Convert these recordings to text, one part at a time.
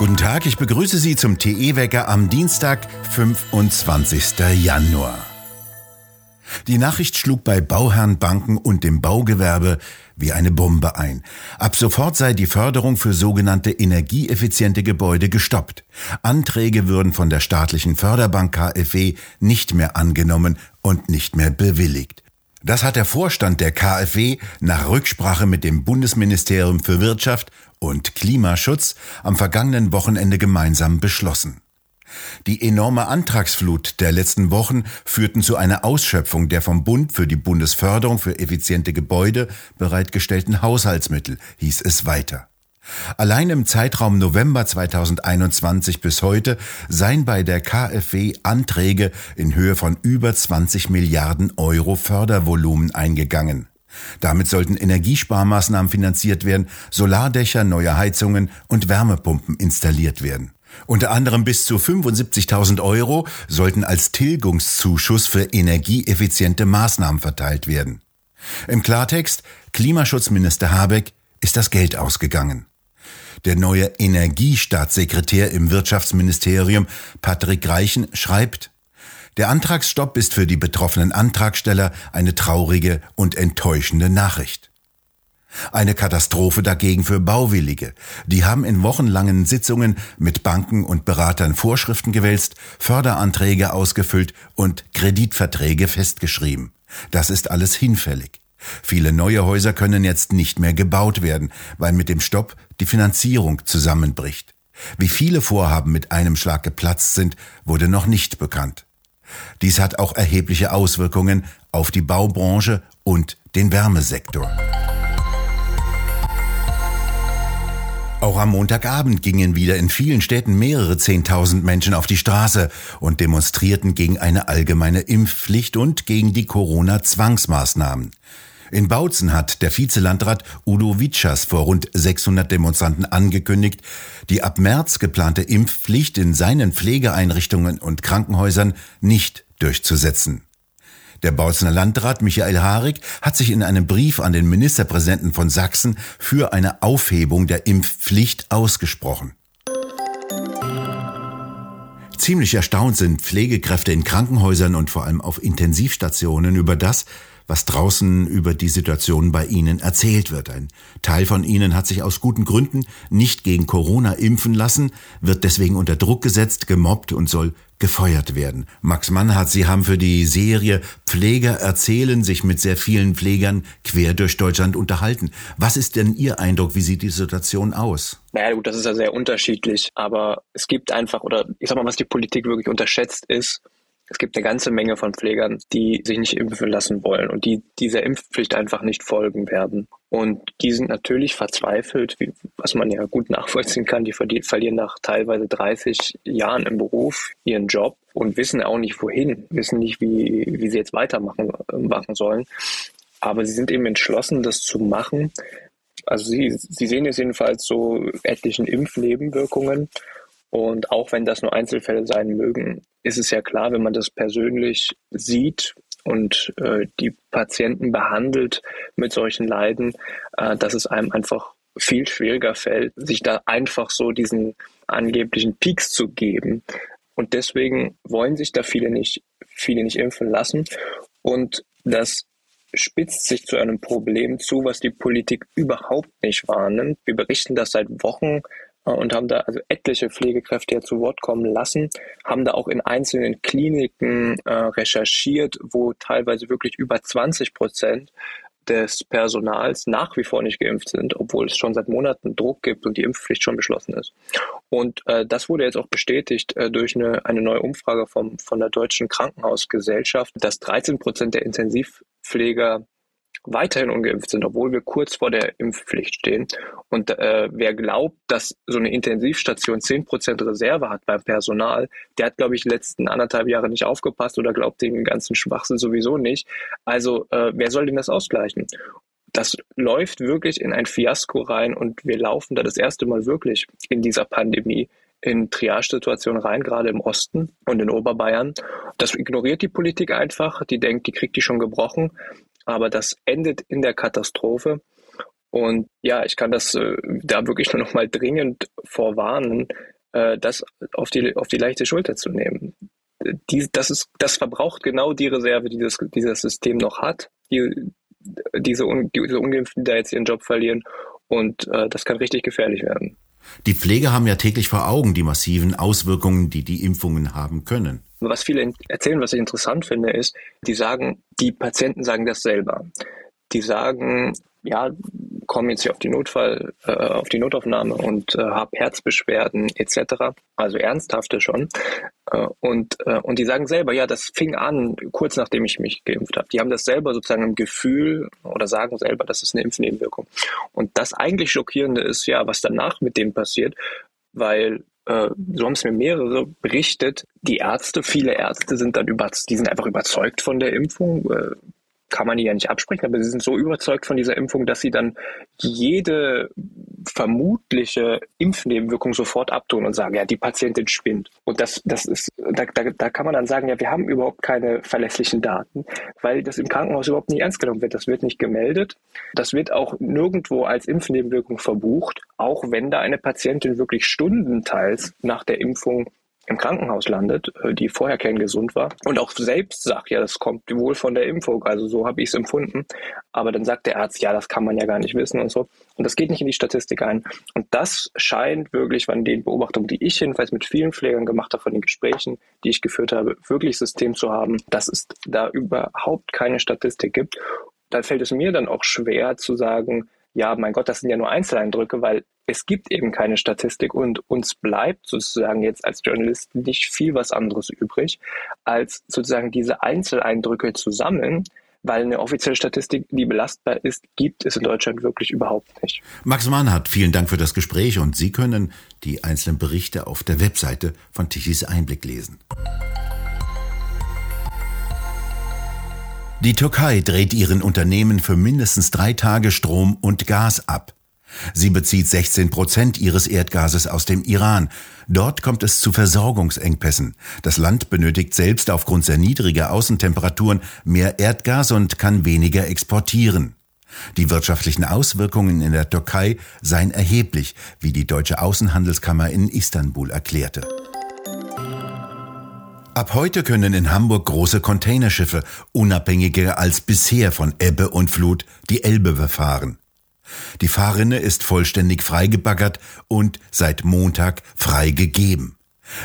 Guten Tag, ich begrüße Sie zum TE-Wecker am Dienstag, 25. Januar. Die Nachricht schlug bei Bauherren, Banken und dem Baugewerbe wie eine Bombe ein. Ab sofort sei die Förderung für sogenannte energieeffiziente Gebäude gestoppt. Anträge würden von der staatlichen Förderbank KfW nicht mehr angenommen und nicht mehr bewilligt. Das hat der Vorstand der KfW nach Rücksprache mit dem Bundesministerium für Wirtschaft und Klimaschutz am vergangenen Wochenende gemeinsam beschlossen. Die enorme Antragsflut der letzten Wochen führten zu einer Ausschöpfung der vom Bund für die Bundesförderung für effiziente Gebäude bereitgestellten Haushaltsmittel, hieß es weiter. Allein im Zeitraum November 2021 bis heute seien bei der KfW Anträge in Höhe von über 20 Milliarden Euro Fördervolumen eingegangen. Damit sollten Energiesparmaßnahmen finanziert werden, Solardächer, neue Heizungen und Wärmepumpen installiert werden. Unter anderem bis zu 75.000 Euro sollten als Tilgungszuschuss für energieeffiziente Maßnahmen verteilt werden. Im Klartext, Klimaschutzminister Habeck ist das Geld ausgegangen. Der neue Energiestaatssekretär im Wirtschaftsministerium, Patrick Reichen, schreibt, der Antragsstopp ist für die betroffenen Antragsteller eine traurige und enttäuschende Nachricht. Eine Katastrophe dagegen für Bauwillige. Die haben in wochenlangen Sitzungen mit Banken und Beratern Vorschriften gewälzt, Förderanträge ausgefüllt und Kreditverträge festgeschrieben. Das ist alles hinfällig. Viele neue Häuser können jetzt nicht mehr gebaut werden, weil mit dem Stopp die Finanzierung zusammenbricht. Wie viele Vorhaben mit einem Schlag geplatzt sind, wurde noch nicht bekannt. Dies hat auch erhebliche Auswirkungen auf die Baubranche und den Wärmesektor. Auch am Montagabend gingen wieder in vielen Städten mehrere Zehntausend Menschen auf die Straße und demonstrierten gegen eine allgemeine Impfpflicht und gegen die Corona-Zwangsmaßnahmen. In Bautzen hat der Vizelandrat Udo Witschers vor rund 600 Demonstranten angekündigt, die ab März geplante Impfpflicht in seinen Pflegeeinrichtungen und Krankenhäusern nicht durchzusetzen. Der Bautzener Landrat Michael Harig hat sich in einem Brief an den Ministerpräsidenten von Sachsen für eine Aufhebung der Impfpflicht ausgesprochen. Ziemlich erstaunt sind Pflegekräfte in Krankenhäusern und vor allem auf Intensivstationen über das, was draußen über die Situation bei ihnen erzählt wird. Ein Teil von ihnen hat sich aus guten Gründen nicht gegen Corona impfen lassen, wird deswegen unter Druck gesetzt, gemobbt und soll gefeuert werden. Max Mannhardt, Sie haben für die Serie Pfleger erzählen sich mit sehr vielen Pflegern quer durch Deutschland unterhalten. Was ist denn Ihr Eindruck? Wie sieht die Situation aus? Naja, gut, das ist ja sehr unterschiedlich. Aber es gibt einfach, oder ich sag mal, was die Politik wirklich unterschätzt ist, es gibt eine ganze Menge von Pflegern, die sich nicht impfen lassen wollen und die dieser Impfpflicht einfach nicht folgen werden. Und die sind natürlich verzweifelt, wie, was man ja gut nachvollziehen kann. Die verlieren nach teilweise 30 Jahren im Beruf ihren Job und wissen auch nicht wohin, wissen nicht, wie, wie sie jetzt weitermachen machen sollen. Aber sie sind eben entschlossen, das zu machen. Also sie, sie sehen es jedenfalls so etlichen Impfnebenwirkungen und auch wenn das nur Einzelfälle sein mögen, ist es ja klar, wenn man das persönlich sieht und äh, die Patienten behandelt mit solchen Leiden, äh, dass es einem einfach viel schwieriger fällt, sich da einfach so diesen angeblichen Peaks zu geben. Und deswegen wollen sich da viele nicht, viele nicht impfen lassen. Und das spitzt sich zu einem Problem zu, was die Politik überhaupt nicht wahrnimmt. Wir berichten das seit Wochen und haben da also etliche Pflegekräfte ja zu Wort kommen lassen, haben da auch in einzelnen Kliniken äh, recherchiert, wo teilweise wirklich über 20 Prozent des Personals nach wie vor nicht geimpft sind, obwohl es schon seit Monaten Druck gibt und die Impfpflicht schon beschlossen ist. Und äh, das wurde jetzt auch bestätigt äh, durch eine, eine neue Umfrage vom, von der Deutschen Krankenhausgesellschaft, dass 13 Prozent der Intensivpfleger weiterhin ungeimpft sind, obwohl wir kurz vor der Impfpflicht stehen. Und äh, wer glaubt, dass so eine Intensivstation zehn Prozent Reserve hat beim Personal, der hat, glaube ich, die letzten anderthalb Jahre nicht aufgepasst oder glaubt den ganzen Schwachsinn sowieso nicht. Also äh, wer soll denn das ausgleichen? Das läuft wirklich in ein Fiasko rein und wir laufen da das erste Mal wirklich in dieser Pandemie in Triage-Situationen rein, gerade im Osten und in Oberbayern. Das ignoriert die Politik einfach. Die denkt, die kriegt die schon gebrochen aber das endet in der Katastrophe. Und ja, ich kann das äh, da wirklich nur noch mal dringend vorwarnen, äh, das auf die, auf die leichte Schulter zu nehmen. Die, das, ist, das verbraucht genau die Reserve, die das, dieses System noch hat. Die, diese, diese Ungeimpften, die da jetzt ihren Job verlieren. Und äh, das kann richtig gefährlich werden. Die Pfleger haben ja täglich vor Augen die massiven Auswirkungen, die die Impfungen haben können. Was viele erzählen, was ich interessant finde, ist, die sagen, die Patienten sagen das selber. Die sagen, ja, komme jetzt hier auf die Notfall, äh, auf die Notaufnahme und äh, habe Herzbeschwerden etc. Also ernsthafte schon. Äh, und, äh, und die sagen selber, ja, das fing an kurz nachdem ich mich geimpft habe. Die haben das selber sozusagen im Gefühl oder sagen selber, das ist eine Impfnebenwirkung. Und das eigentlich Schockierende ist ja, was danach mit dem passiert, weil so haben es mir mehrere berichtet, die Ärzte, viele Ärzte sind dann über, die sind einfach überzeugt von der Impfung, äh, kann man die ja nicht absprechen, aber sie sind so überzeugt von dieser Impfung, dass sie dann jede vermutliche Impfnebenwirkung sofort abtun und sagen, ja, die Patientin spinnt. Und das, das ist, da, da, da kann man dann sagen, ja, wir haben überhaupt keine verlässlichen Daten, weil das im Krankenhaus überhaupt nicht ernst genommen wird. Das wird nicht gemeldet. Das wird auch nirgendwo als Impfnebenwirkung verbucht, auch wenn da eine Patientin wirklich stundenteils nach der Impfung im Krankenhaus landet, äh, die vorher kerngesund war und auch selbst sagt, ja, das kommt wohl von der Impfung, also so habe ich es empfunden. Aber dann sagt der Arzt, ja, das kann man ja gar nicht wissen und so. Und das geht nicht in die Statistik ein. Und das scheint wirklich von den Beobachtungen, die ich jedenfalls mit vielen Pflegern gemacht habe, von den Gesprächen, die ich geführt habe, wirklich System zu haben, dass es da überhaupt keine Statistik gibt. Da fällt es mir dann auch schwer zu sagen, ja, mein Gott, das sind ja nur Einzeleindrücke, weil es gibt eben keine Statistik und uns bleibt sozusagen jetzt als Journalist nicht viel was anderes übrig, als sozusagen diese Einzeleindrücke zu sammeln, weil eine offizielle Statistik, die belastbar ist, gibt es in Deutschland wirklich überhaupt nicht. Max Mahnhardt, vielen Dank für das Gespräch und Sie können die einzelnen Berichte auf der Webseite von Tichys Einblick lesen. Die Türkei dreht ihren Unternehmen für mindestens drei Tage Strom und Gas ab. Sie bezieht 16 Prozent ihres Erdgases aus dem Iran. Dort kommt es zu Versorgungsengpässen. Das Land benötigt selbst aufgrund sehr niedriger Außentemperaturen mehr Erdgas und kann weniger exportieren. Die wirtschaftlichen Auswirkungen in der Türkei seien erheblich, wie die deutsche Außenhandelskammer in Istanbul erklärte. Ab heute können in Hamburg große Containerschiffe unabhängiger als bisher von Ebbe und Flut die Elbe befahren. Die Fahrrinne ist vollständig freigebaggert und seit Montag freigegeben.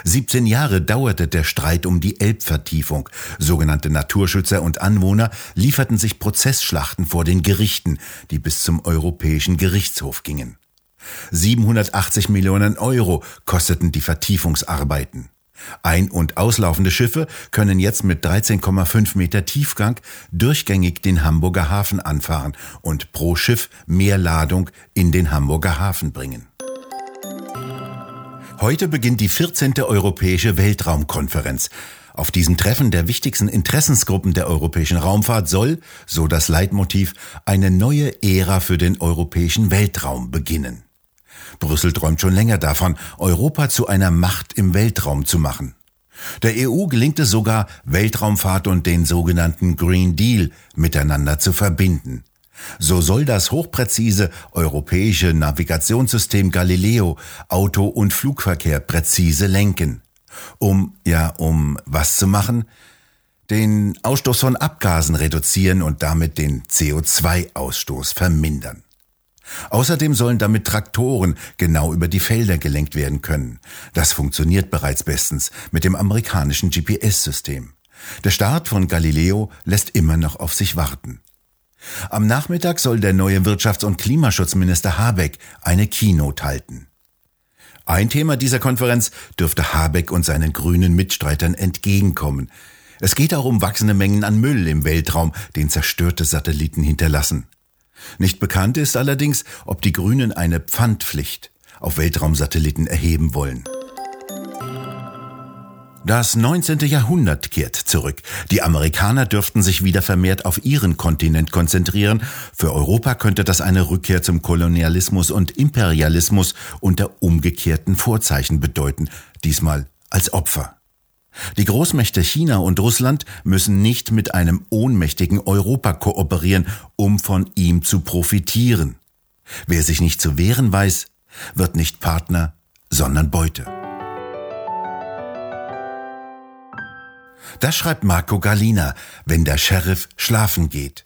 17 Jahre dauerte der Streit um die Elbvertiefung. Sogenannte Naturschützer und Anwohner lieferten sich Prozessschlachten vor den Gerichten, die bis zum Europäischen Gerichtshof gingen. 780 Millionen Euro kosteten die Vertiefungsarbeiten. Ein- und auslaufende Schiffe können jetzt mit 13,5 Meter Tiefgang durchgängig den Hamburger Hafen anfahren und pro Schiff mehr Ladung in den Hamburger Hafen bringen. Heute beginnt die 14. Europäische Weltraumkonferenz. Auf diesem Treffen der wichtigsten Interessensgruppen der europäischen Raumfahrt soll, so das Leitmotiv, eine neue Ära für den europäischen Weltraum beginnen. Brüssel träumt schon länger davon, Europa zu einer Macht im Weltraum zu machen. Der EU gelingt es sogar, Weltraumfahrt und den sogenannten Green Deal miteinander zu verbinden. So soll das hochpräzise europäische Navigationssystem Galileo Auto- und Flugverkehr präzise lenken. Um, ja, um was zu machen? Den Ausstoß von Abgasen reduzieren und damit den CO2-Ausstoß vermindern. Außerdem sollen damit Traktoren genau über die Felder gelenkt werden können. Das funktioniert bereits bestens mit dem amerikanischen GPS-System. Der Start von Galileo lässt immer noch auf sich warten. Am Nachmittag soll der neue Wirtschafts- und Klimaschutzminister Habeck eine Keynote halten. Ein Thema dieser Konferenz dürfte Habeck und seinen grünen Mitstreitern entgegenkommen. Es geht auch um wachsende Mengen an Müll im Weltraum, den zerstörte Satelliten hinterlassen. Nicht bekannt ist allerdings, ob die Grünen eine Pfandpflicht auf Weltraumsatelliten erheben wollen. Das 19. Jahrhundert kehrt zurück. Die Amerikaner dürften sich wieder vermehrt auf ihren Kontinent konzentrieren. Für Europa könnte das eine Rückkehr zum Kolonialismus und Imperialismus unter umgekehrten Vorzeichen bedeuten, diesmal als Opfer. Die Großmächte China und Russland müssen nicht mit einem ohnmächtigen Europa kooperieren, um von ihm zu profitieren. Wer sich nicht zu wehren weiß, wird nicht Partner, sondern Beute. Das schreibt Marco Galina, wenn der Sheriff schlafen geht.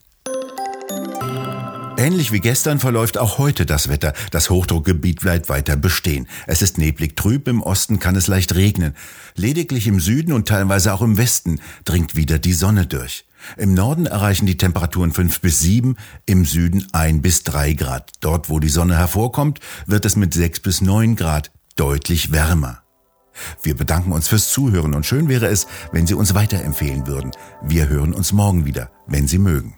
Ähnlich wie gestern verläuft auch heute das Wetter. Das Hochdruckgebiet bleibt weiter bestehen. Es ist neblig trüb, im Osten kann es leicht regnen. Lediglich im Süden und teilweise auch im Westen dringt wieder die Sonne durch. Im Norden erreichen die Temperaturen 5 bis 7, im Süden 1 bis 3 Grad. Dort, wo die Sonne hervorkommt, wird es mit 6 bis 9 Grad deutlich wärmer. Wir bedanken uns fürs Zuhören und schön wäre es, wenn Sie uns weiterempfehlen würden. Wir hören uns morgen wieder, wenn Sie mögen.